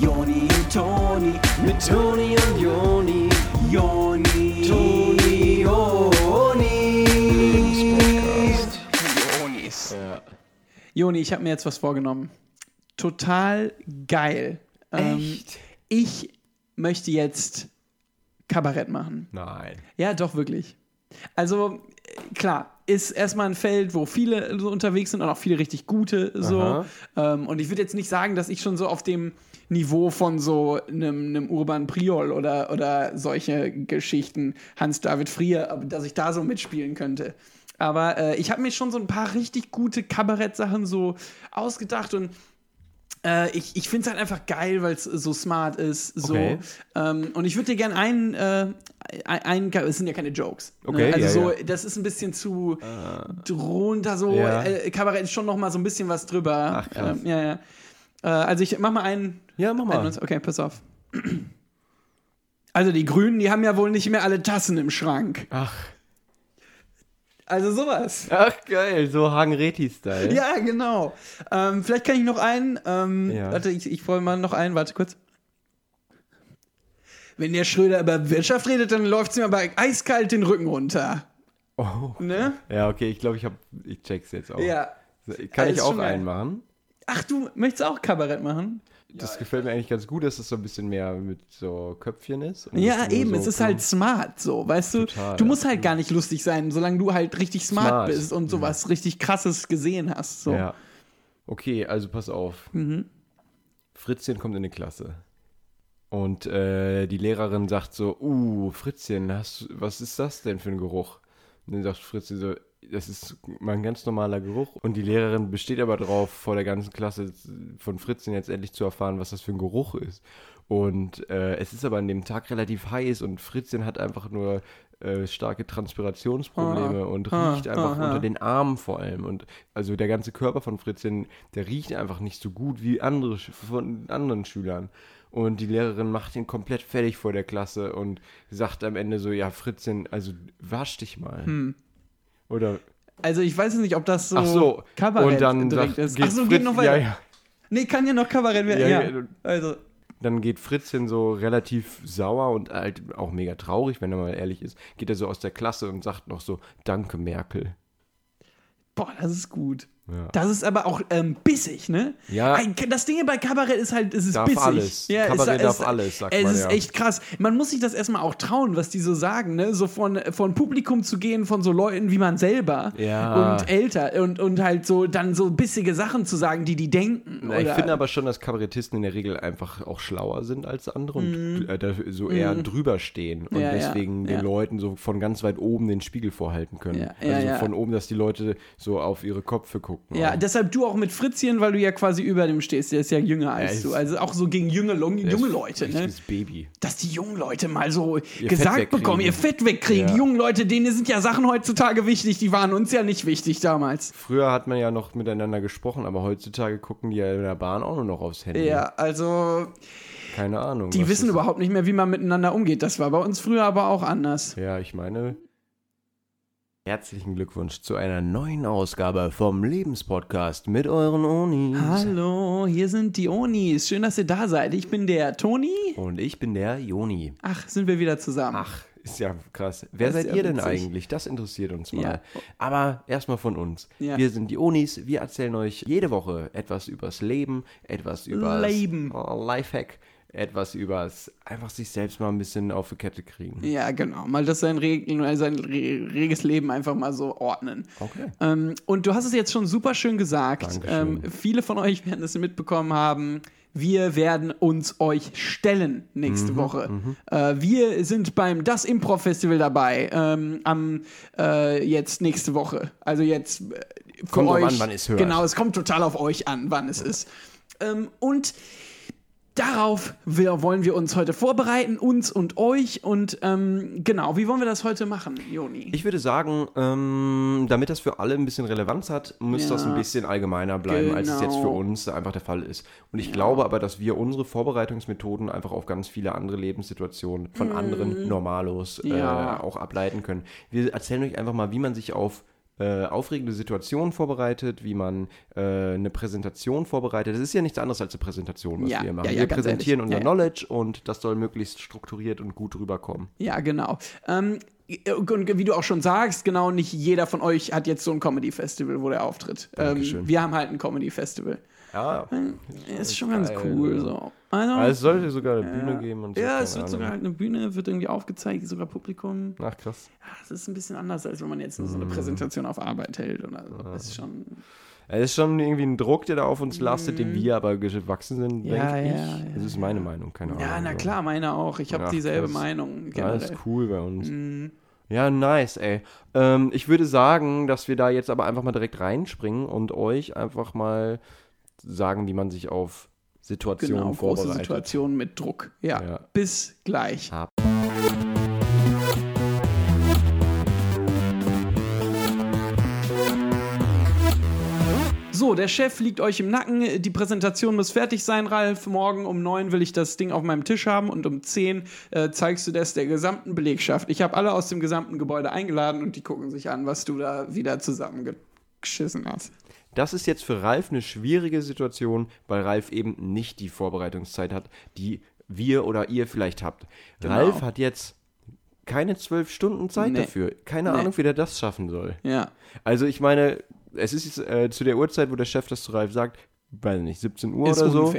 Joni und Toni, mit Toni und Joni, Joni, Toni, Joni. Jonis. Ja. Joni, ich habe mir jetzt was vorgenommen. Total geil. Ähm, Echt? ich möchte jetzt Kabarett machen. Nein. Ja, doch, wirklich. Also, klar, ist erstmal ein Feld, wo viele so unterwegs sind und auch viele richtig gute so. Ähm, und ich würde jetzt nicht sagen, dass ich schon so auf dem Niveau von so einem, einem Urban Priol oder, oder solche Geschichten, Hans-David Frier, dass ich da so mitspielen könnte. Aber äh, ich habe mir schon so ein paar richtig gute Kabarettsachen so ausgedacht und äh, ich, ich finde es halt einfach geil, weil es so smart ist. So. Okay. Ähm, und ich würde dir gerne einen, äh, ein, ein, es sind ja keine Jokes. Okay, ne? Also ja, so, ja. das ist ein bisschen zu drunter, so. Ja. Äh, Kabarett ist schon noch mal so ein bisschen was drüber. Ach, krass. Ähm, ja, ja. Äh, also ich mach mal einen. Ja, mach mal. einen- Okay, pass auf. Also die Grünen, die haben ja wohl nicht mehr alle Tassen im Schrank. Ach. Also sowas. Ach, geil. So Hagen-Reti-Style. Ja, genau. Ähm, vielleicht kann ich noch einen. Ähm, Ja. Warte, ich, ich wollte mal noch einen. Warte kurz. Wenn der Schröder über Wirtschaft redet, dann läuft es mir aber eiskalt den Rücken runter. Oh. Ne? Ja, okay, ich glaube, ich habe, ich check's jetzt auch. Ja. Kann ich ist auch einen machen? Ach, du möchtest auch Kabarett machen? Das gefällt mir eigentlich ganz gut, dass es so ein bisschen mehr mit so Köpfchen ist. und Ja, eben. so es ist halt smart, so, weißt du? Total, du ja. musst halt gar nicht lustig sein, solange du halt richtig smart, Smart. bist und sowas richtig krasses gesehen hast. So. Ja. Okay, also pass auf. Mhm. Fritzchen kommt in die Klasse. Und äh, die Lehrerin sagt so, uh, Fritzchen, hast, was ist das denn für ein Geruch? Und dann sagt Fritzchen so, das ist mein ganz normaler Geruch. Und die Lehrerin besteht aber drauf, vor der ganzen Klasse von Fritzchen jetzt endlich zu erfahren, was das für ein Geruch ist. Und äh, es ist aber an dem Tag relativ heiß und Fritzchen hat einfach nur äh, starke Transpirationsprobleme Ah, und ah, riecht einfach aha. unter den Armen vor allem. Und also der ganze Körper von Fritzchen, der riecht einfach nicht so gut wie andere von anderen Schülern. Und die Lehrerin macht ihn komplett fertig vor der Klasse und sagt am Ende so, ja, Fritzchen, also wasch dich mal. Hm. Oder, Also ich weiß nicht, ob das so, ach so, Kabarett und dann direkt ist. geht Ach so, Fritz, geht noch weiter. Ja, ja. Nee, kann ja noch Kabarett werden. Ja, ja. Also, Dann geht Fritzchen so relativ sauer und halt auch mega traurig, wenn er mal ehrlich ist, geht er so aus der Klasse und sagt noch so, danke Merkel. boah, das ist gut. Ja. Das ist aber auch ähm, bissig, ne? Ja. Ein- Das Ding bei Kabarett ist halt, es ist Darf bissig. alles. Ja, Kabarett es, darf es, alles, sagt Es man ist ja. echt krass. Man muss sich das erstmal auch trauen, was die so sagen, ne? So von, von Publikum zu gehen, von so Leuten wie man selber Ja. und älter und, und halt so dann so bissige Sachen zu sagen, die die denken. Na, ich finde aber schon, dass Kabarettisten in der Regel einfach auch schlauer sind als andere und äh, so eher drüber stehen und Mhm. Ja, deswegen den. Leuten so von ganz weit oben den Spiegel vorhalten können. Also von oben, dass die Leute so auf ihre Köpfe gucken. Ja, auch. deshalb du auch mit Fritzchen, weil du ja quasi über dem stehst. Der ist ja jünger als ist- du. Also auch so gegen junge, junge Leute, ne? Baby. Dass die jungen Leute mal so Fett gesagt bekommen, ihr Fett wegkriegen. Ja. Die jungen Leute, denen sind ja Sachen heutzutage wichtig, die waren uns ja nicht wichtig damals. Früher hat man ja noch miteinander gesprochen, aber heutzutage gucken die ja in der Bahn auch nur noch aufs Handy. Ja, also Keine Ahnung. die wissen überhaupt nicht mehr, wie man miteinander umgeht. Das war bei uns früher aber auch anders. Ja, ich meine. Herzlichen Glückwunsch zu einer neuen Ausgabe vom Lebenspodcast mit euren Onis. Hallo, hier sind die Onis. Schön, dass ihr da seid. Ich bin der Toni. Und ich bin der Joni. Ach, sind wir wieder zusammen. Ach, ist ja krass. Wer Das seid ja ihr denn witzig. eigentlich? Das interessiert uns mal. Ja. Aber erstmal von uns. Ja. Wir sind die Onis. Wir erzählen euch jede Woche etwas übers Leben, etwas übers Leben. Oh, Lifehack, etwas übers einfach sich selbst mal ein bisschen auf die Kette kriegen. Ja, genau. Mal das sein, Reg sein re reges Leben einfach mal so ordnen. Okay. Ähm, und du hast es jetzt schon super schön gesagt. Ähm, viele von euch werden es mitbekommen haben. Wir werden uns euch stellen nächste Mhm, Woche. Äh, wir sind beim Das Improv Festival dabei. Ähm, am äh, jetzt nächste Woche. Also jetzt äh, für Kommt euch. an, wann es hört. Genau, es kommt total auf euch an, wann es ist. Ähm, und Darauf wir, wollen wir uns heute vorbereiten, uns und euch. Und ähm, genau, wie wollen wir das heute machen, Joni? Ich würde sagen, ähm, damit das für alle ein bisschen Relevanz hat, muss Ja. das ein bisschen allgemeiner bleiben, als es jetzt für Genau. uns einfach der Fall ist. Und ich glaube aber, dass wir unsere Vorbereitungsmethoden einfach auf ganz viele andere Lebenssituationen von anderen Normalos Mhm. Ja. äh, auch ableiten können. Wir erzählen euch einfach mal, wie man sich auf äh, aufregende Situationen vorbereitet, wie man äh, eine Präsentation vorbereitet. Das ist ja nichts anderes als eine Präsentation, was Ja, wir machen. ja, ja, wir präsentieren ehrlich. unser. Knowledge und das soll möglichst strukturiert und gut rüberkommen. Ja, genau. Ähm, und wie du auch schon sagst, genau, nicht jeder von euch hat jetzt so ein Comedy-Festival, wo der auftritt. Ähm, wir haben halt ein Comedy-Festival. Ja, Ist schon ganz geil, cool ja. so. Also, also es sollte sogar eine Bühne geben und so. ja, es wird Ahnung. sogar halt eine Bühne, wird irgendwie aufgezeigt, sogar Publikum. Ach, krass. Ja, es ist ein bisschen anders, als wenn man jetzt nur Mhm. so eine Präsentation auf Arbeit hält oder so. Das ist schon. Es ist schon irgendwie ein Druck, der da auf uns lastet, den wir aber gewachsen sind, Mhm. Ja, denke ich. ja, ja, das ist meine Meinung, keine Ahnung. Ja, na klar, meine auch. Ich habe dieselbe krass. Meinung. Ja, Generell. ist cool bei uns. Mhm. Ja, nice, ey. Ähm, ich würde sagen, dass wir da jetzt aber einfach mal direkt reinspringen und euch einfach mal sagen, wie man sich auf Situationen Genau, große vorbereitet. Situationen mit Druck. Ja, Ja. bis gleich. Ab. So, der Chef liegt euch im Nacken. Die Präsentation muss fertig sein, Ralf. Morgen um neun will ich das Ding auf meinem Tisch haben und um zehn äh, zeigst du das der gesamten Belegschaft. Ich habe alle aus dem gesamten Gebäude eingeladen und die gucken sich an, was du da wieder zusammengeschissen hast. Das ist jetzt für Ralf eine schwierige Situation, weil Ralf eben nicht die Vorbereitungszeit hat, die wir oder ihr vielleicht habt. Genau. Ralf hat jetzt keine zwölf Stunden Zeit Nee. dafür. Keine Nee. Ahnung, wie der das schaffen soll. Ja. Also ich meine, es ist jetzt, äh, zu der Uhrzeit, wo der Chef das zu Ralf sagt, weiß nicht, 17 Uhr Ist oder so.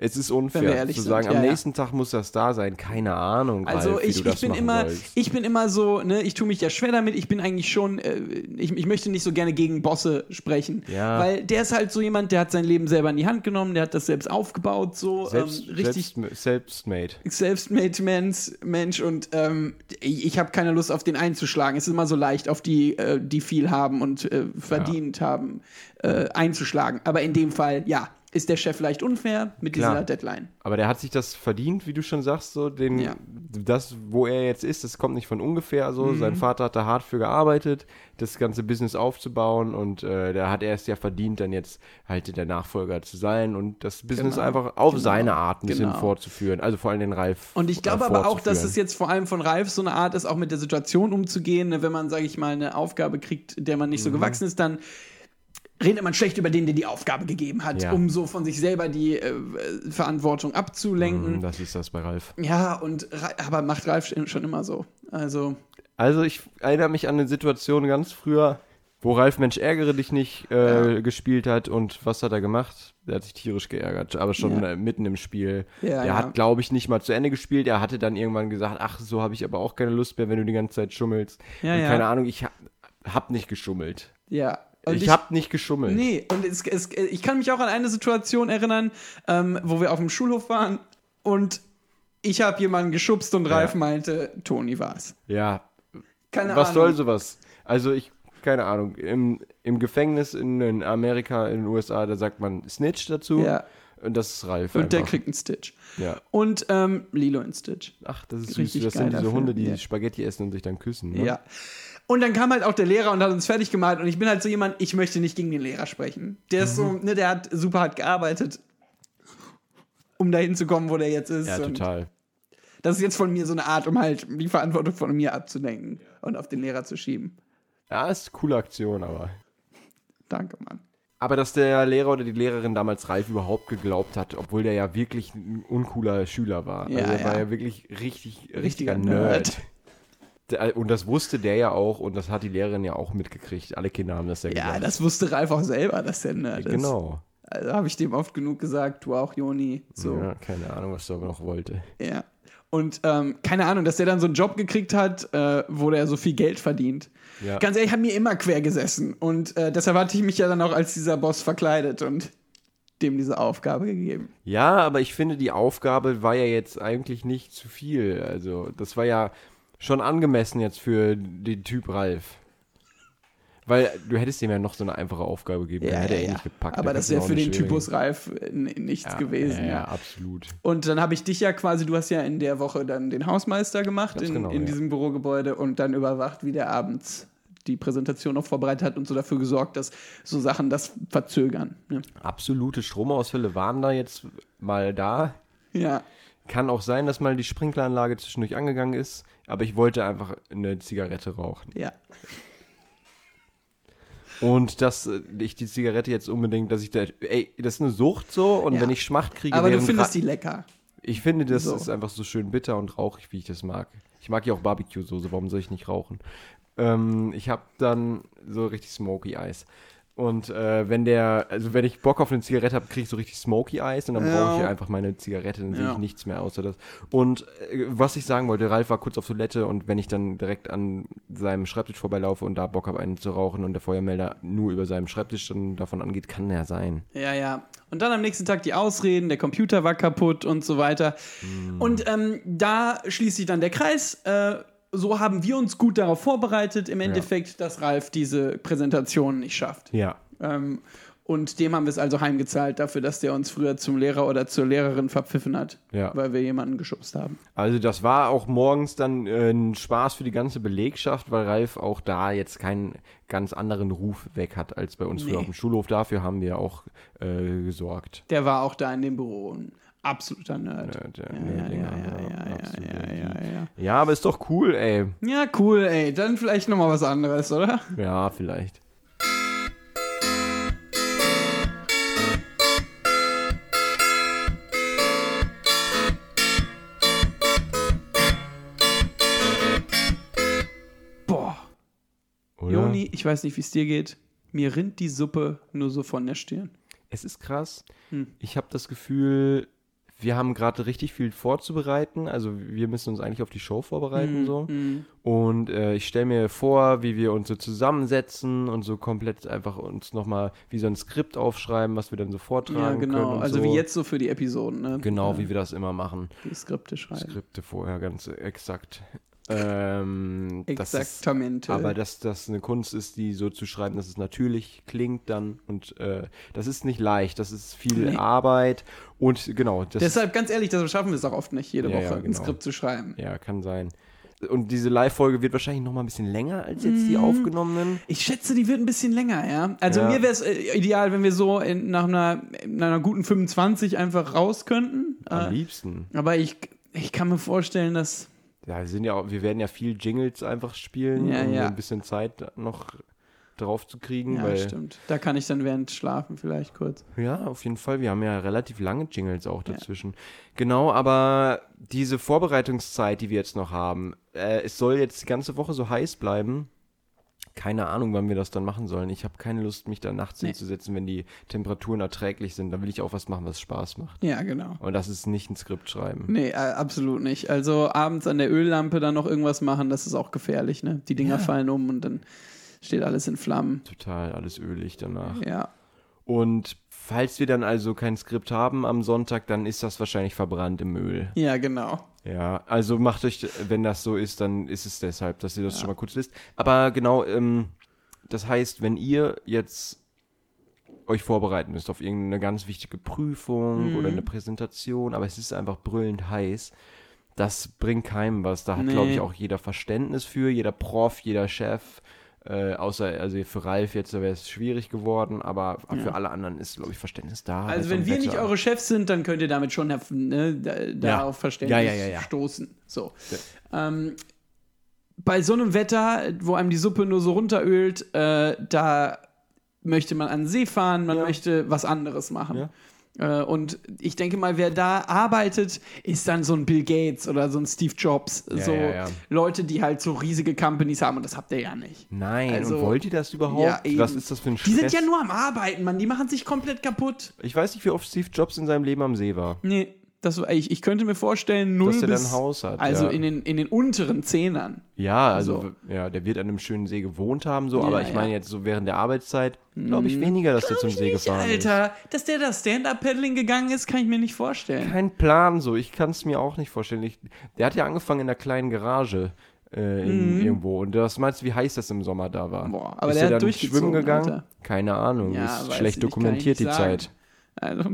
Es ist unfair zu sind, sagen, ja, am ja. nächsten Tag muss das da sein. Keine Ahnung, Also Ralf, ich, ich bin immer, sollst. ich bin immer so, ne, ich tue mich ja schwer damit. Ich bin eigentlich schon, äh, ich, ich möchte nicht so gerne gegen Bosse sprechen, Ja. weil der ist halt so jemand, der hat sein Leben selber in die Hand genommen, der hat das selbst aufgebaut, so Selbst, ähm, richtig selbst, selbstmade. self-made Mensch, Mensch und ähm, ich, ich habe keine Lust auf den einzuschlagen. Es ist immer so leicht, auf die, äh, die viel haben und äh, verdient haben, äh, einzuschlagen. Aber in dem Fall, ja, ist der Chef vielleicht unfair mit Klar. dieser Deadline. Aber der hat sich das verdient, wie du schon sagst, so den, Ja. das, wo er jetzt ist, das kommt nicht von ungefähr so. Mhm. Sein Vater hat da hart für gearbeitet, das ganze Business aufzubauen und äh, da hat er es ja verdient, dann jetzt halt der Nachfolger zu sein und das Business Genau. einfach auf Genau. seine Art ein bisschen Genau. fortzuführen. Also vor allem den Ralf. Und ich glaube äh, aber auch, dass es jetzt vor allem von Ralf so eine Art ist, auch mit der Situation umzugehen. ne, Wenn man, sage ich mal, eine Aufgabe kriegt, der man nicht Mhm. so gewachsen ist, dann redet man schlecht über den, der die Aufgabe gegeben hat, Ja. um so von sich selber die äh, Verantwortung abzulenken. Mm, Das ist das bei Ralf. Ja, und aber macht Ralf schon immer so. Also, Also ich erinnere mich an eine Situation ganz früher, wo Ralf Mensch ärgere dich nicht äh, gespielt hat und was hat er gemacht? Der hat sich tierisch geärgert, aber schon Ja. äh, mitten im Spiel. Ja, ja. hat, glaube ich, nicht mal zu Ende gespielt. Er hatte dann irgendwann gesagt, ach, so habe ich aber auch keine Lust mehr, wenn du die ganze Zeit schummelst. Ja, und ja. keine Ahnung, ich hab, hab nicht geschummelt. ja. Und ich, hab nicht geschummelt. Nee, und es, es, ich kann mich auch an eine Situation erinnern, ähm, wo wir auf dem Schulhof waren und ich habe jemanden geschubst und Ralf meinte, Toni war's. Ja, Keine was Ahnung. soll sowas? Also ich, keine Ahnung, im, im Gefängnis in, in Amerika, in den USA, da sagt man Snitch dazu. Ja. Und das ist Ralf Und der einfach. kriegt einen Stitch. ja. Und ähm, Lilo in Stitch. Ach, das ist süß. Richtig Das geil sind diese dafür. Hunde, die Ja. Spaghetti essen und sich dann küssen. Ne? Ja. Und dann kam halt auch der Lehrer und hat uns fertig gemalt. Und ich bin halt so jemand, ich möchte nicht gegen den Lehrer sprechen. Der ist Mhm. so, ne, der hat super hart gearbeitet, um dahin zu kommen, wo der jetzt ist. Ja, total. das ist jetzt von mir so eine Art, um halt die Verantwortung von mir abzulenken und auf den Lehrer zu schieben. Ja, ist eine coole Aktion, aber. Danke, Mann. Aber dass der Lehrer oder die Lehrerin damals Ralf überhaupt geglaubt hat, obwohl der ja wirklich ein uncooler Schüler war. Ja, also er war ja. ja wirklich richtig, richtiger, Richtiger Nerd. Nerd. Der- Und das wusste der ja auch und das hat die Lehrerin ja auch mitgekriegt. Alle Kinder haben das ja Ja, gesagt. das wusste Ralf auch selber, dass der Nerd ist. Genau. Also habe ich dem oft genug gesagt, du auch, Joni. So. Ja, keine Ahnung, was der aber noch wollte. Ja. Und ähm, keine Ahnung, dass der dann so einen Job gekriegt hat, äh, wo der so viel Geld verdient. Ja. Ganz ehrlich, hat mir immer quer gesessen. Und äh, deshalb hatte ich mich ja dann auch als dieser Boss verkleidet und dem diese Aufgabe gegeben. Ja, aber ich finde, die Aufgabe war ja jetzt eigentlich nicht zu viel. Also, das war ja schon angemessen jetzt für den Typ Ralf. Weil du hättest ihm ja noch so eine einfache Aufgabe gegeben. dann hätte er eh nicht gepackt. Aber Da das wäre für den Typus Ralf äh, nichts ja, gewesen. Ja, Ja, ja, absolut. Und dann habe ich dich ja quasi, du hast ja in der Woche dann den Hausmeister gemacht in, genau, in ja. diesem Bürogebäude und dann überwacht, wie der abends die Präsentation noch vorbereitet hat und so dafür gesorgt, dass so Sachen das verzögern. Ne? Absolute Stromausfälle waren da jetzt mal da. Ja. Kann auch sein, dass mal die Sprinkleranlage zwischendurch angegangen ist, aber ich wollte einfach eine Zigarette rauchen. Ja. Und dass äh, ich die Zigarette jetzt unbedingt, dass ich da, ey, das ist eine Sucht so und Ja. wenn ich Schmacht kriege, Aber du findest Ra- die lecker. ich finde, das So. ist einfach so schön bitter und rauchig, wie ich das mag. Ich mag ja auch Barbecue-Soße, warum soll ich nicht rauchen? Ähm, ich habe dann so richtig Smoky Eyes. Und äh, wenn der, also wenn ich Bock auf eine Zigarette habe, kriege ich so richtig Smoky Eyes und dann Ja. brauche ich einfach meine Zigarette, dann sehe Ja. ich nichts mehr außer das. Und äh, was ich sagen wollte, Ralf war kurz auf Toilette und wenn ich dann direkt an seinem Schreibtisch vorbeilaufe und da Bock habe, einen zu rauchen und der Feuermelder nur über seinem Schreibtisch dann davon angeht, kann er sein. Ja, ja. Und dann am nächsten Tag die Ausreden, der Computer war kaputt und so weiter. Und ähm, da schließt sich dann der Kreis. Äh, so haben wir uns gut darauf vorbereitet, im Endeffekt, dass Ralf diese Präsentation nicht schafft. Ja. Ähm, und dem haben wir es also heimgezahlt dafür, dass der uns früher zum Lehrer oder zur Lehrerin verpfiffen hat, Ja. weil wir jemanden geschubst haben. Also das war auch morgens dann äh, ein Spaß für die ganze Belegschaft, weil Ralf auch da jetzt keinen ganz anderen Ruf weg hat als bei uns Nee. früher auf dem Schulhof. Dafür haben wir auch äh, gesorgt. Der war auch da in dem Büro ein absoluter Nerd. Ja, der Ja, ja, Nerdling, ja, ja, ja, absolut. ja, ja, ja. Ja, aber ist doch cool, ey. Ja, cool, ey. Dann vielleicht nochmal was anderes, oder? Ja, vielleicht. Ich weiß nicht, wie es dir geht. Mir rinnt die Suppe nur so von der Stirn. Es ist krass. Hm. Ich habe das Gefühl, wir haben gerade richtig viel vorzubereiten. Also wir müssen uns eigentlich auf die Show vorbereiten so. Mhm. Und äh, ich stelle mir vor, wie wir uns so zusammensetzen und so komplett einfach uns nochmal wie so ein Skript aufschreiben, was wir dann so vortragen Ja, können. genau. Und Also so. wie jetzt so für die Episoden, ne? Genau, ja, wie wir das immer machen. die Skripte schreiben. Skripte vorher ganz exakt. Ähm, das ist, Exaktamente. aber dass das eine Kunst ist, die so zu schreiben, dass es natürlich klingt dann und äh, das ist nicht leicht, das ist viel Nee. Arbeit und genau, das Deshalb, ganz ehrlich, deshalb schaffen wir es auch oft nicht, jede Ja, Woche ja, ein genau. Skript zu schreiben. ja kann sein. Und diese Live-Folge wird wahrscheinlich noch mal ein bisschen länger als jetzt die aufgenommenen. Ich schätze, die wird ein bisschen länger, ja. Also Ja. mir wäre es äh, ideal, wenn wir so in, nach, einer, einer guten 25 einfach raus könnten. Am Äh, liebsten. aber ich, ich kann mir vorstellen, dass. Ja, wir sind ja auch, wir werden ja viel Jingles einfach spielen, Ja, um ja. ein bisschen Zeit noch drauf zu kriegen. Ja, weil, stimmt. Da kann ich dann während schlafen vielleicht kurz. Ja, auf jeden Fall. Wir haben ja relativ lange Jingles auch dazwischen. Genau, aber diese Vorbereitungszeit, die wir jetzt noch haben, äh, es soll jetzt die ganze Woche so heiß bleiben. Keine Ahnung, wann wir das dann machen sollen. Ich habe keine Lust, mich da nachts Nee. hinzusetzen, wenn die Temperaturen erträglich sind. Dann will ich auch was machen, was Spaß macht. Ja, genau. Und das ist nicht ein Skript schreiben. Nee, äh, absolut nicht. Also abends an der Öllampe dann noch irgendwas machen, das ist auch gefährlich, ne? Die Dinger fallen um und dann steht alles in Flammen. Total alles ölig danach. Ja. Und falls wir dann also kein Skript haben am Sonntag, dann ist das wahrscheinlich verbrannt im Öl. Ja, genau. Ja, also macht euch, wenn das so ist, dann ist es deshalb, dass ihr das schon mal kurz wisst. Aber genau, ähm, das heißt, wenn ihr jetzt euch vorbereiten müsst auf irgendeine ganz wichtige Prüfung Mhm. oder eine Präsentation, aber es ist einfach brüllend heiß, das bringt keinem was. Da hat, Nee. glaube ich, auch jeder Verständnis für, jeder Prof, jeder Chef. Äh, außer, also für Ralf jetzt wäre es schwierig geworden, aber für alle anderen ist, glaube ich, Verständnis da. Also so wenn wir nicht eure Chefs sind, dann könnt ihr damit schon ne, da, da auf Verständnis Ja, stoßen. So. Ähm, bei so einem Wetter, wo einem die Suppe nur so runterölt, äh, da möchte man an den See fahren, man möchte was anderes machen. Ja. Äh, und ich denke mal, wer da arbeitet, ist dann so ein Bill Gates oder so ein Steve Jobs. so ja, ja. Leute, die halt so riesige Companies haben und das habt ihr ja nicht. Nein, Also- und wollt ihr das überhaupt? Ja. Was ist das für ein Die Stress? sind ja nur am Arbeiten, Mann. Die machen sich komplett kaputt. Ich weiß nicht, wie oft Steve Jobs in seinem Leben am See war. Nee, das, ich, ich könnte mir vorstellen, null Dass der bis, dann ein Haus hat, Also ja. in, den, in den unteren Zehnern. Ja, also So. ja, der wird an einem schönen See gewohnt haben, so, Ja, aber ich ja. meine jetzt so während der Arbeitszeit, glaube ich weniger, dass der zum See Nicht, gefahren Alter, dass der da Stand-Up-Paddling gegangen ist, kann ich mir nicht vorstellen. ist. Kein Plan, so, ich kann es mir auch nicht vorstellen. Ich, der hat ja angefangen in einer kleinen Garage äh, in, irgendwo. Und was meinst du, wie heiß das im Sommer da war? Mhm. Boah, aber ist der der hat dann schwimmen gegangen? Alter. Keine Ahnung, ist schlecht dokumentiert die sagen. Zeit. Also,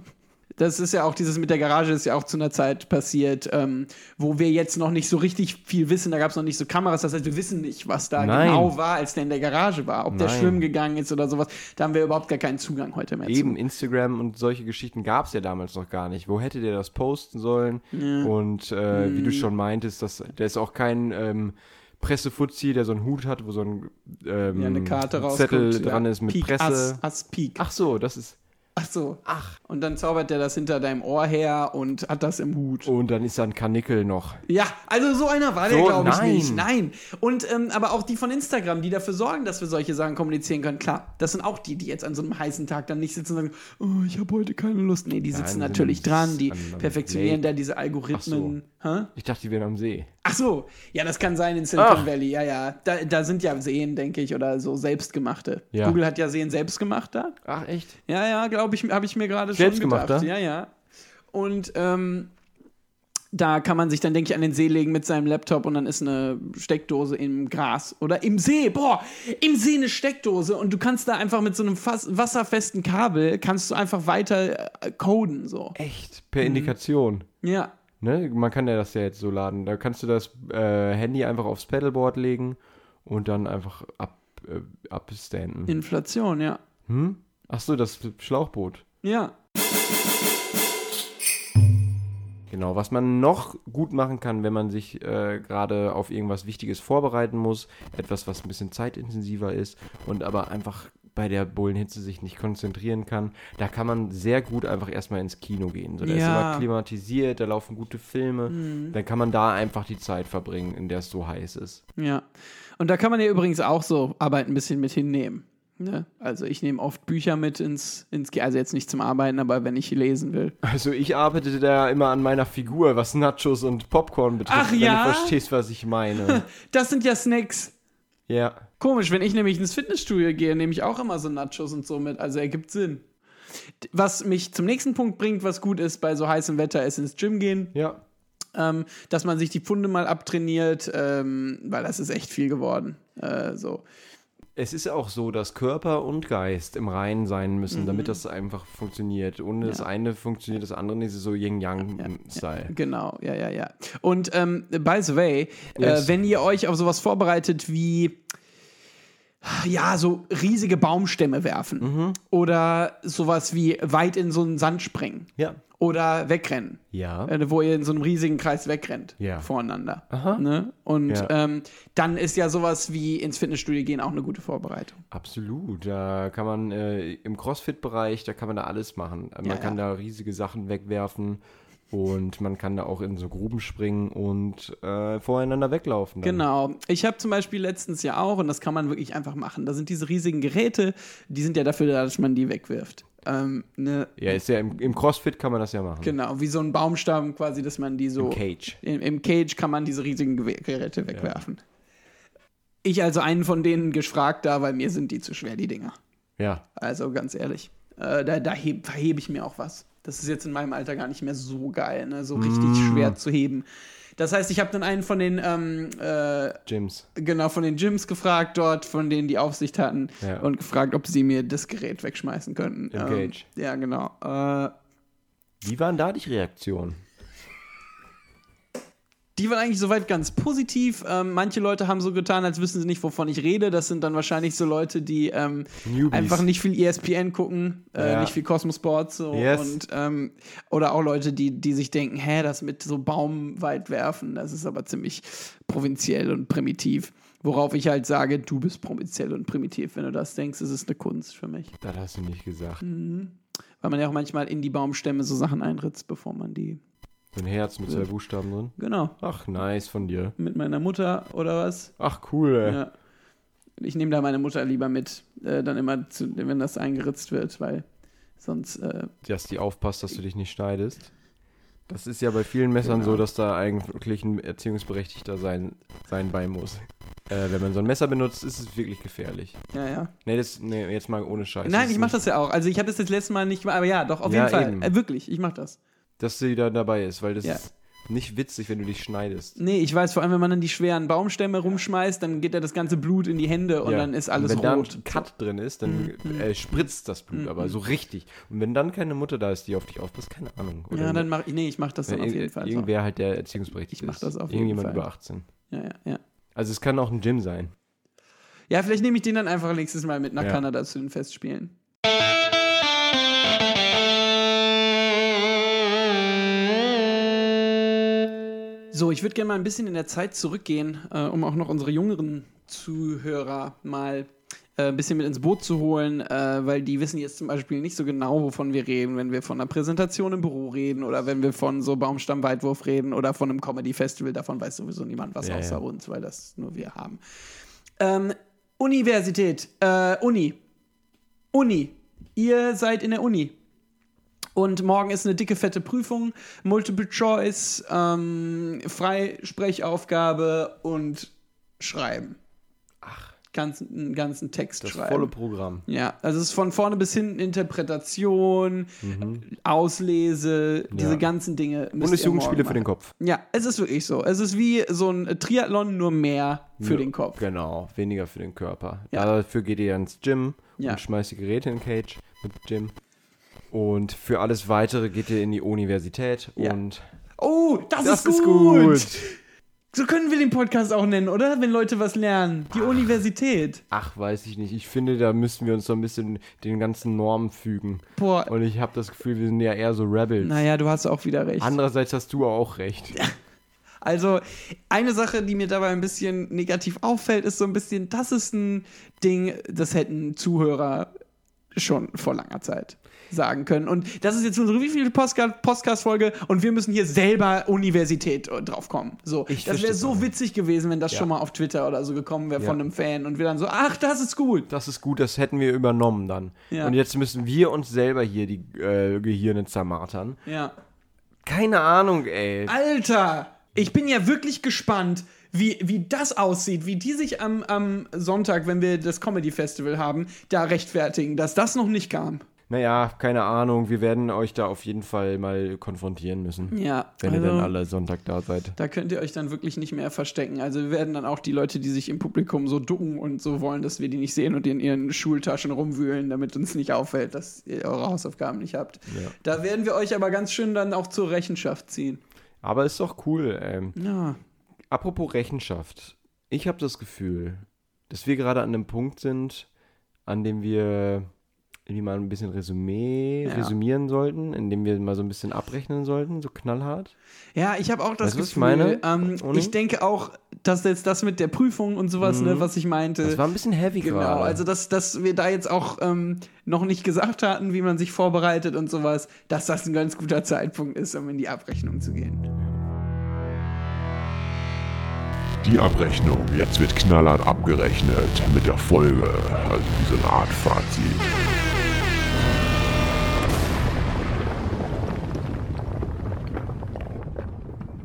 das ist ja auch dieses mit der Garage ist ja auch zu einer Zeit passiert, ähm, wo wir jetzt noch nicht so richtig viel wissen. Da gab es noch nicht so Kameras. Das heißt, wir wissen nicht, was da Nein. genau war, als der in der Garage war. Ob der Nein. schwimmen gegangen ist oder sowas. Da haben wir überhaupt gar keinen Zugang heute mehr Eben, zu. Instagram und solche Geschichten gab es ja damals noch gar nicht. Wo hätte der das posten sollen? Und äh, wie Mhm. du schon meintest, das, der ist auch kein ähm, Pressefuzzi, der so einen Hut hat, wo so ein ähm, Ja. Zettel ja. dran ist mit Pik, Presse. Ass, Pik. Ach so, das ist. Ach so. Ach. Und dann zaubert der das hinter deinem Ohr her und hat das im Hut. Und dann ist da ein Karnickel noch. Ja, also so einer war der, So, glaube ich, nein. nicht. Nein. Und ähm, aber auch die von Instagram, die dafür sorgen, dass wir solche Sachen kommunizieren können. Klar, das sind auch die, die jetzt an so einem heißen Tag dann nicht sitzen und sagen, oh, ich habe heute keine Lust. Nee, die sitzen Nein, natürlich dran, die perfektionieren Lake. da diese Algorithmen. Hä? Ich dachte, die wären am See. Ach so, ja, das kann sein in Silicon Ach. Valley. Ja, ja, da, da sind ja Seen, denke ich, oder so selbstgemachte. Ja. Google hat ja Seen selbst gemacht da. Ach, echt? Ja, ja, glaube ich, habe ich mir gerade schon Selbstgemacht, gedacht. da? Ja, ja. Und ähm, da kann man sich dann, denke ich, an den See legen mit seinem Laptop und dann ist eine Steckdose im Gras oder im See. Boah, im See eine Steckdose und du kannst da einfach mit so einem wasserfesten Kabel kannst du einfach weiter äh, coden so. Echt? Per Mhm. Indikation. Ja. Ne? Man kann ja das ja jetzt so laden. Da kannst du das äh, Handy einfach aufs Pedalboard legen und dann einfach ab, äh, abstanden. Inflation, ja. Hm? Ach so, das Schlauchboot. Ja. Genau, was man noch gut machen kann, wenn man sich äh, gerade auf irgendwas Wichtiges vorbereiten muss, etwas, was ein bisschen zeitintensiver ist und aber einfach bei der Bullenhitze sich nicht konzentrieren kann, da kann man sehr gut einfach erstmal ins Kino gehen. So, da ist Ja. immer klimatisiert, da laufen gute Filme, dann kann man da einfach die Zeit verbringen, in der es so heiß ist. Ja. Und da kann man ja übrigens auch so Arbeit ein bisschen mit hinnehmen. Ne? Also ich nehme oft Bücher mit ins, ins, also jetzt nicht zum Arbeiten, aber wenn ich lesen will. Also ich arbeite da immer an meiner Figur, was Nachos und Popcorn betrifft, Ach wenn ja? du verstehst, was ich meine. Das sind ja Snacks. Ja. Komisch, wenn ich nämlich ins Fitnessstudio gehe, nehme ich auch immer so Nachos und so mit. Also ergibt Sinn. Was mich zum nächsten Punkt bringt, was gut ist bei so heißem Wetter, ist ins Gym gehen. Ja. Ähm, dass man sich die Pfunde mal abtrainiert, ähm, weil das ist echt viel geworden. Äh, so. Es ist auch so, dass Körper und Geist im Reinen sein müssen, damit das einfach funktioniert. Ohne das Mhm. Ja. eine funktioniert das andere nicht. Es ist so Yin-Yang-Style. Genau, ja, ja, ja. Und ähm, by the way, Yes. äh, wenn ihr euch auf sowas vorbereitet wie ja, so riesige Baumstämme werfen Mhm. oder sowas wie weit in so einen Sand springen Ja. Oder wegrennen, Ja. äh, wo ihr in so einem riesigen Kreis wegrennt Ja. voreinander. Aha. Ne? Und Ja. ähm, dann ist ja sowas wie ins Fitnessstudio gehen auch eine gute Vorbereitung. Absolut. Da kann man äh, im Crossfit-Bereich, da kann man da alles machen. Man Ja, kann da riesige Sachen wegwerfen und man kann da auch in so Gruben springen und äh, voreinander weglaufen. Dann. Genau. Ich habe zum Beispiel letztens ja auch, und das kann man wirklich einfach machen, da sind diese riesigen Geräte, die sind ja dafür da, dass man die wegwirft. Ähm, ne, Ja, ist ja im, im Crossfit kann man das ja machen. genau, wie so ein Baumstamm quasi, dass man die so. Im Cage. Im, Im Cage kann man diese riesigen Geräte wegwerfen. Ich also einen von denen gefragt da, weil mir sind die zu schwer, die Dinger. Ja. Also ganz ehrlich. Äh, da da heb, verhebe ich mir auch was. Das ist jetzt in meinem Alter gar nicht mehr so geil, ne? so richtig Mm. schwer zu heben. Das heißt, ich habe dann einen von den ähm, äh, Gyms. genau von den Gyms gefragt dort, von denen die Aufsicht hatten Ja. und gefragt, ob sie mir das Gerät wegschmeißen könnten. Im Ähm. Ja, genau. Äh, Wie waren da die Reaktionen? Die waren eigentlich soweit ganz positiv. Ähm, manche Leute haben so getan, als wüssten sie nicht, wovon ich rede. Das sind dann wahrscheinlich so Leute, die ähm, einfach nicht viel ESPN gucken, äh, Ja. nicht viel Cosmos Sports so Yes. und ähm, oder auch Leute, die, die sich denken, hä, das mit so Baum weit werfen, das ist aber ziemlich provinziell und primitiv. Worauf ich halt sage, du bist provinziell und primitiv, wenn du das denkst, es ist eine Kunst für mich. Das hast du nicht gesagt. Weil man ja auch manchmal in die Baumstämme so Sachen einritzt, bevor man die. Ein Herz mit zwei Buchstaben drin. Genau. Ach, nice von dir. Mit meiner Mutter oder was? Ach, cool, ey. Ja. Ich nehme da meine Mutter lieber mit, äh, dann immer, zu, wenn das eingeritzt wird, weil sonst. Äh, Dass die aufpasst, dass du dich nicht schneidest. Das ist ja bei vielen Messern Genau. so, dass da eigentlich ein Erziehungsberechtigter sein, sein bei muss. Äh, wenn man so ein Messer benutzt, ist es wirklich gefährlich. ja, ja. Nee, das, nee jetzt mal ohne Scheiß. Nein, ich mach nicht- das ja auch. Also ich habe das jetzt letztes Mal nicht aber ja, doch, auf Ja, jeden Fall. Äh, wirklich, ich mach das. Dass sie da dabei ist, weil das Ja. ist nicht witzig, wenn du dich schneidest. Nee, ich weiß, vor allem, wenn man dann die schweren Baumstämme rumschmeißt, dann geht da das ganze Blut in die Hände und Ja. dann ist alles und wenn rot. da ein Cut drin ist, dann Mhm. äh, spritzt das Blut, aber so richtig. Und wenn dann keine Mutter da ist, die auf dich aufpasst, keine Ahnung. ja, dann mach ich, nee, ich mach das dann wenn auf jeden Fall. Irgendwer halt der Erziehungsberechtigte Ich mach das auf jeden Irgendjemand Fall. über 18. Ja, ja, ja. Also es kann auch ein Gym sein. Ja, vielleicht nehme ich den dann einfach nächstes Mal mit nach Ja. Kanada zu den Festspielen. So, ich würde gerne mal ein bisschen in der Zeit zurückgehen, äh, um auch noch unsere jüngeren Zuhörer mal äh, ein bisschen mit ins Boot zu holen, äh, weil die wissen jetzt zum Beispiel nicht so genau, wovon wir reden, wenn wir von einer Präsentation im Büro reden oder wenn wir von so Baumstammweitwurf reden oder von einem Comedy-Festival. Davon weiß sowieso niemand was Ja, außer ja. uns, weil das nur wir haben. Ähm, Universität, äh, Uni. Uni. Ihr seid in der Uni. Und morgen ist eine dicke, fette Prüfung, Multiple Choice, ähm, Freisprechaufgabe und Schreiben. Ach, Ganzen, einen ganzen Text das schreiben. volle Programm. Ja, also es ist von vorne bis hinten Interpretation, Auslese, diese ganzen Dinge. Bundesjugendspiele für den. Kopf. Ja, es ist wirklich so. Es ist wie so ein Triathlon, nur mehr für den Kopf. Genau, weniger für den Körper. Ja. Dafür geht ihr ins Gym Ja. und schmeißt die Geräte in den Cage mit Gym. Und für alles weitere geht ihr in die Universität Ja. und Oh, das, das ist, ist gut. gut. So können wir den Podcast auch nennen, oder? Wenn Leute was lernen. Die Universität. Ach, weiß ich nicht. Ich finde, da müssen wir uns so ein bisschen den ganzen Normen fügen. Boah. Und ich habe das Gefühl, wir sind ja eher so Rebels. Naja, du hast auch wieder recht. Andererseits hast du auch recht. Also, eine Sache, die mir dabei ein bisschen negativ auffällt, ist so ein bisschen, das ist ein Ding, das hätten Zuhörer schon vor langer Zeit sagen können. Und das ist jetzt unsere wievielte Podcast-Folge und wir müssen hier selber Universität äh, drauf kommen. So, Ich das wäre so witzig gewesen, wenn das Ja. schon mal auf Twitter oder so gekommen wäre von Ja. einem Fan und wir dann so, ach, das ist gut. Das ist gut, das hätten wir übernommen dann. Ja. Und jetzt müssen wir uns selber hier die äh, Gehirne zermartern. Ja. Keine Ahnung, ey. Alter, ich bin ja wirklich gespannt, wie, wie das aussieht, wie die sich am, am Sonntag, wenn wir das Comedy Festival haben, da rechtfertigen, dass das noch nicht kam. Naja, keine Ahnung. Wir werden euch da auf jeden Fall mal konfrontieren müssen. Ja, Wenn ihr also, dann alle Sonntag da seid. da könnt ihr euch dann wirklich nicht mehr verstecken. Also wir werden dann auch die Leute, die sich im Publikum so ducken und so wollen, dass wir die nicht sehen und in ihren Schultaschen rumwühlen, damit uns nicht auffällt, dass ihr eure Hausaufgaben nicht habt. Ja. Da werden wir euch aber ganz schön dann auch zur Rechenschaft ziehen. Aber ist doch cool. Ähm, Ja. apropos Rechenschaft. Ich habe das Gefühl, dass wir gerade an dem Punkt sind, an dem wir irgendwie mal ein bisschen Resümee Ja. resümieren sollten, indem wir mal so ein bisschen abrechnen sollten, so knallhart. Ja, ich habe auch das Weißt was ich Gefühl, meine, ähm, ich denke auch, dass jetzt das mit der Prüfung und sowas, ne, was ich meinte. Das war ein bisschen heavy Genau, gerade. also dass, dass wir da jetzt auch ähm, noch nicht gesagt hatten, wie man sich vorbereitet und sowas, dass das ein ganz guter Zeitpunkt ist, um in die Abrechnung zu gehen. Die Abrechnung. Jetzt wird knallhart abgerechnet mit der Folge. Also wie so eine Art Fazit.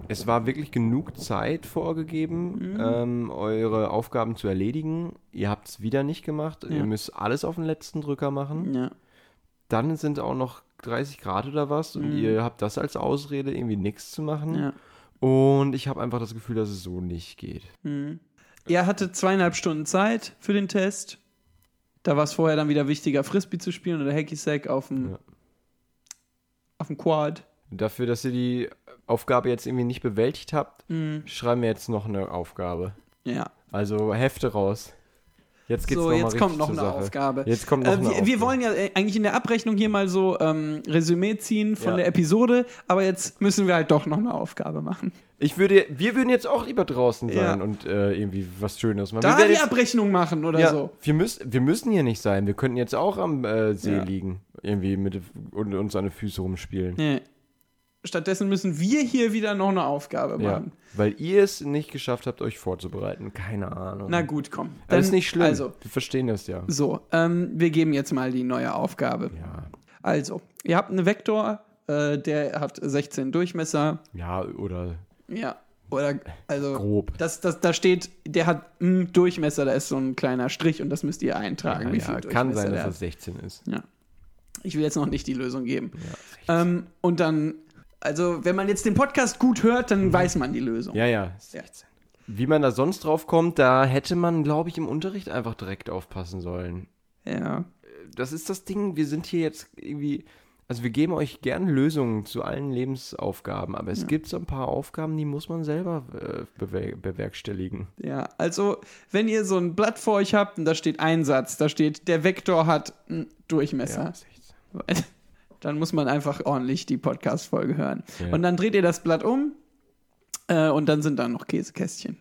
Es war wirklich genug Zeit vorgegeben, ähm, eure Aufgaben zu erledigen. Ihr habt es wieder nicht gemacht. Ja. Ihr müsst alles auf den letzten Drücker machen. Ja. Dann sind auch noch 30 Grad oder was und ihr habt das als Ausrede, irgendwie nichts zu machen. Ja. Und ich habe einfach das Gefühl, dass es so nicht geht. Er hatte zweieinhalb Stunden Zeit für den Test. Da war es vorher dann wieder wichtiger, Frisbee zu spielen oder Hacky Sack auf dem, Ja. auf dem Quad. Dafür, dass ihr die Aufgabe jetzt irgendwie nicht bewältigt habt, Mhm. schreiben wir jetzt noch eine Aufgabe. Ja. Also Hefte raus. Jetzt geht's So, noch jetzt kommt noch eine Sache. Aufgabe. Jetzt kommt noch Äh, eine wir, Aufgabe. wir wollen ja äh, eigentlich in der Abrechnung hier mal so ähm, Resümee ziehen von Ja. der Episode, aber jetzt müssen wir halt doch noch eine Aufgabe machen. Ich würde, wir würden jetzt auch lieber draußen Ja. sein und äh, irgendwie was Schönes machen. Da wir die jetzt, Abrechnung machen oder ja, so. wir, müssen, wir müssen hier nicht sein. Wir könnten jetzt auch am äh, See Ja. liegen. Irgendwie mit und uns an den Füßen rumspielen. Nee. Stattdessen müssen wir hier wieder noch eine Aufgabe Ja. machen. Weil ihr es nicht geschafft habt, euch vorzubereiten. Keine Ahnung. Na gut, komm. das ist Dann- nicht schlimm. Also, wir verstehen das ja. so, ähm, wir geben jetzt mal die neue Aufgabe. Ja. Also, ihr habt einen Vektor, äh, der hat 16 Durchmesser. Ja, oder Ja. Oder, also, grob. das, das, da steht, der hat einen Durchmesser, da ist so ein kleiner Strich und das müsst ihr eintragen, Ja, wie viel ja, kann sein, dass es 16 ist. Ja. Ich will jetzt noch nicht die Lösung geben. Ja, Ähm, und dann, also, wenn man jetzt den Podcast gut hört, dann weiß man die Lösung. ja, ja, 16. Wie man da sonst drauf kommt, da hätte man, glaube ich, im Unterricht einfach direkt aufpassen sollen. Ja. das ist das Ding, wir sind hier jetzt irgendwie, also wir geben euch gerne Lösungen zu allen Lebensaufgaben, aber es gibt so ein paar Aufgaben, die muss man selber äh, bewer bewerkstelligen. Ja, also wenn ihr so ein Blatt vor euch habt und da steht ein Satz, da steht, der Vektor hat einen Durchmesser, 16. dann muss man einfach ordentlich die Podcast-Folge hören. Ja. Und dann dreht ihr das Blatt um Äh, und dann sind da noch Käsekästchen.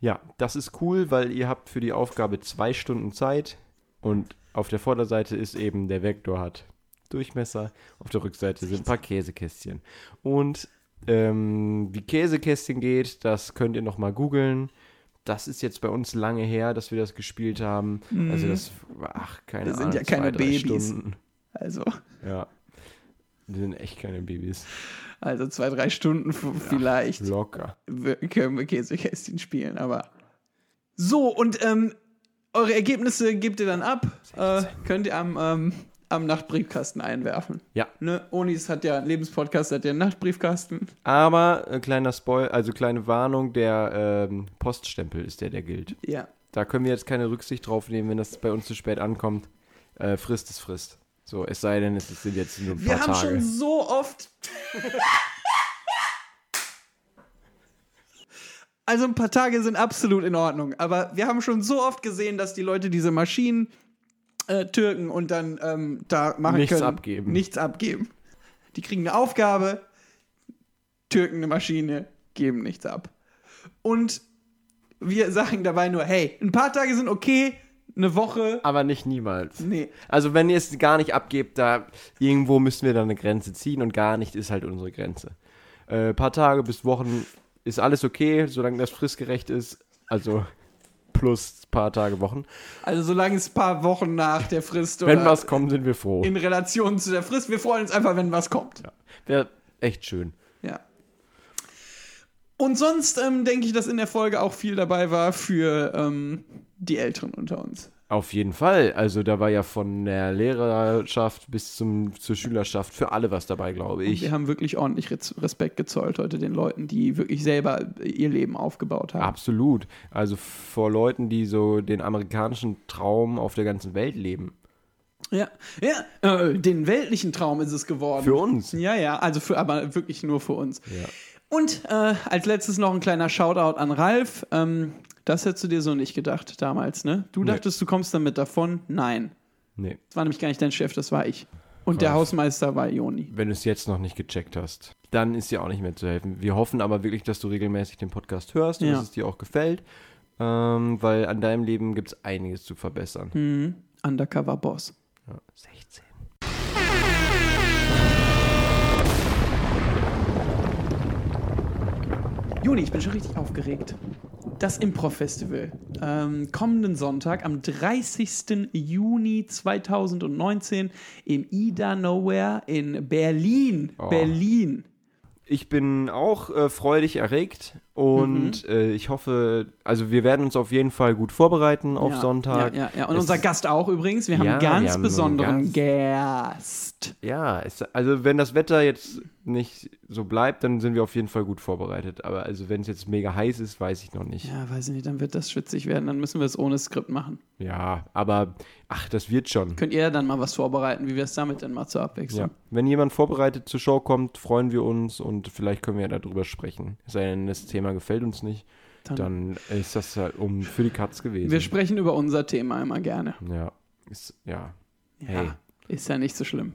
Ja, das ist cool, weil ihr habt für die Aufgabe zwei Stunden Zeit und auf der Vorderseite ist eben der Vektor hat Durchmesser, auf der Rückseite sind ein paar Käsekästchen. Und ähm, wie Käsekästchen geht, das könnt ihr nochmal googeln. Das ist jetzt bei uns lange her, dass wir das gespielt haben. Also das, ach, keine sind Ahnung, ja keine zwei, Babys. Stunden. Also, Ja, wir sind echt keine Babys. also zwei, drei Stunden vielleicht Locker. können wir Käsekästchen spielen, aber. So, und ähm, eure Ergebnisse gebt ihr dann ab. Äh, könnt ihr am, ähm, am Nachtbriefkasten einwerfen. Ja, Ne? Onis hat ja, Lebenspodcast hat ja einen Nachtbriefkasten. aber äh, kleiner Spoil, also kleine Warnung, der ähm, Poststempel ist der, der gilt. Ja. Da können wir jetzt keine Rücksicht drauf nehmen, wenn das bei uns zu spät ankommt. Äh, frisst es frisst. So, es sei denn, es sind jetzt nur ein Wir paar haben Tage. schon so oft. Also ein paar Tage sind absolut in Ordnung, aber wir haben schon so oft gesehen, dass die Leute diese Maschinen äh, türken und dann ähm, da machen Nichts können. abgeben. Nichts abgeben. Die kriegen eine Aufgabe, türken eine Maschine, geben nichts ab. Und wir sagen dabei nur, hey, ein paar Tage sind okay, eine Woche, Aber nicht niemals. nee. Also wenn ihr es gar nicht abgebt, da irgendwo müssen wir dann eine Grenze ziehen und gar nicht ist halt unsere Grenze. Äh, paar Tage bis Wochen ist alles okay, solange das fristgerecht ist. Also plus paar Tage Wochen. Also solange es ein paar Wochen nach der Frist Wenn was kommt, sind wir froh. in Relation zu der Frist. Wir freuen uns einfach, wenn was kommt. Wäre echt schön. Ja. Und sonst ähm, denke ich, dass in der Folge auch viel dabei war für ähm, die Älteren unter uns. Auf jeden Fall. Also da war ja von der Lehrerschaft bis zum, zur Schülerschaft für alle was dabei, glaube ich. Wir haben wirklich ordentlich Res- Respekt gezollt heute den Leuten, die wirklich selber ihr Leben aufgebaut haben. Absolut. Also vor Leuten, die so den amerikanischen Traum auf der ganzen Welt leben. Ja, ja äh, den weltlichen Traum ist es geworden. Für uns. Ja, ja, also für, aber wirklich nur für uns. Ja. Und äh, als letztes noch ein kleiner Shoutout an Ralf. Ähm, das hättest du dir so nicht gedacht damals, ne? Du Nee. dachtest, du kommst damit davon? Nein. Nee. Das war nämlich gar nicht dein Chef, das war ich. Und der Ralf. Hausmeister war Joni. Wenn du es jetzt noch nicht gecheckt hast, dann ist dir auch nicht mehr zu helfen. Wir hoffen aber wirklich, dass du regelmäßig den Podcast hörst und Ja. dass es dir auch gefällt. Ähm, weil an deinem Leben gibt es einiges zu verbessern. Mhm. Undercover Boss. Ja, 16. Juni, ich bin schon richtig aufgeregt. Das Improv-Festival. Ähm, kommenden Sonntag, am 30. Juni 2019 im Ida Nowhere in Berlin. Oh. Berlin. Ich bin auch äh, freudig erregt und Mhm. äh, ich hoffe, also wir werden uns auf jeden Fall gut vorbereiten auf ja, Sonntag. Ja, ja, ja. Und Es unser Gast auch übrigens. Wir haben Ja, einen wir ganz haben besonderen Gast. Ja, es, also wenn das Wetter jetzt nicht so bleibt, dann sind wir auf jeden Fall gut vorbereitet. Aber also wenn es jetzt mega heiß ist, weiß ich noch nicht. Ja, Ja, weiß ich nicht, dann wird das schwitzig werden. Dann müssen wir es ohne Skript machen. aber ach, das wird schon. Könnt ihr dann mal was vorbereiten, wie wir es damit denn mal zur Abwechslung? Ja. Wenn jemand vorbereitet zur Show kommt, freuen wir uns und vielleicht können wir ja darüber sprechen. Es sei denn, das Thema gefällt uns nicht, Dann- dann ist das halt um für die Katz gewesen. Wir sprechen über unser Thema immer gerne. ja, ist, ja. Ja, Hey. ist ja nicht so schlimm.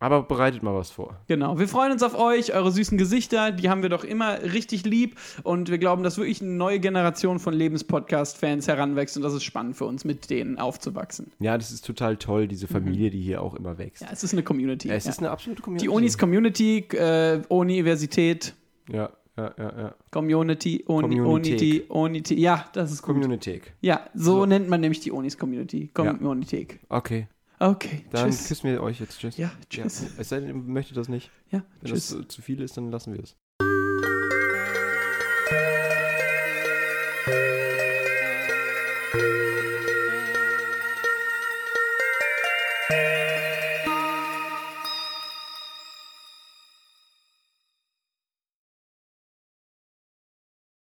Aber bereitet mal was vor. Genau. Wir freuen uns auf euch, eure süßen Gesichter, die haben wir doch immer richtig lieb und wir glauben, dass wirklich eine neue Generation von Lebenspodcast-Fans heranwächst und das ist spannend für uns, mit denen aufzuwachsen. Ja, das ist total toll, diese Familie, die hier auch immer wächst. Mhm. Ja, es ist eine Community. es ja. ist eine absolute Community. die Unis Community, äh, Universität, Ja, ja, ja, ja. Community, Uni. Unity, Unity. Ja, das ist gut. Communität. Ja, so, So. nennt man nämlich die Unis Community. Community. Okay, Okay, dann tschüss. küssen wir euch jetzt. Tschüss. Ja, tschüss. Es sei denn, ihr möchtet das nicht. Ja, Wenn tschüss. das zu viel ist, dann lassen wir es.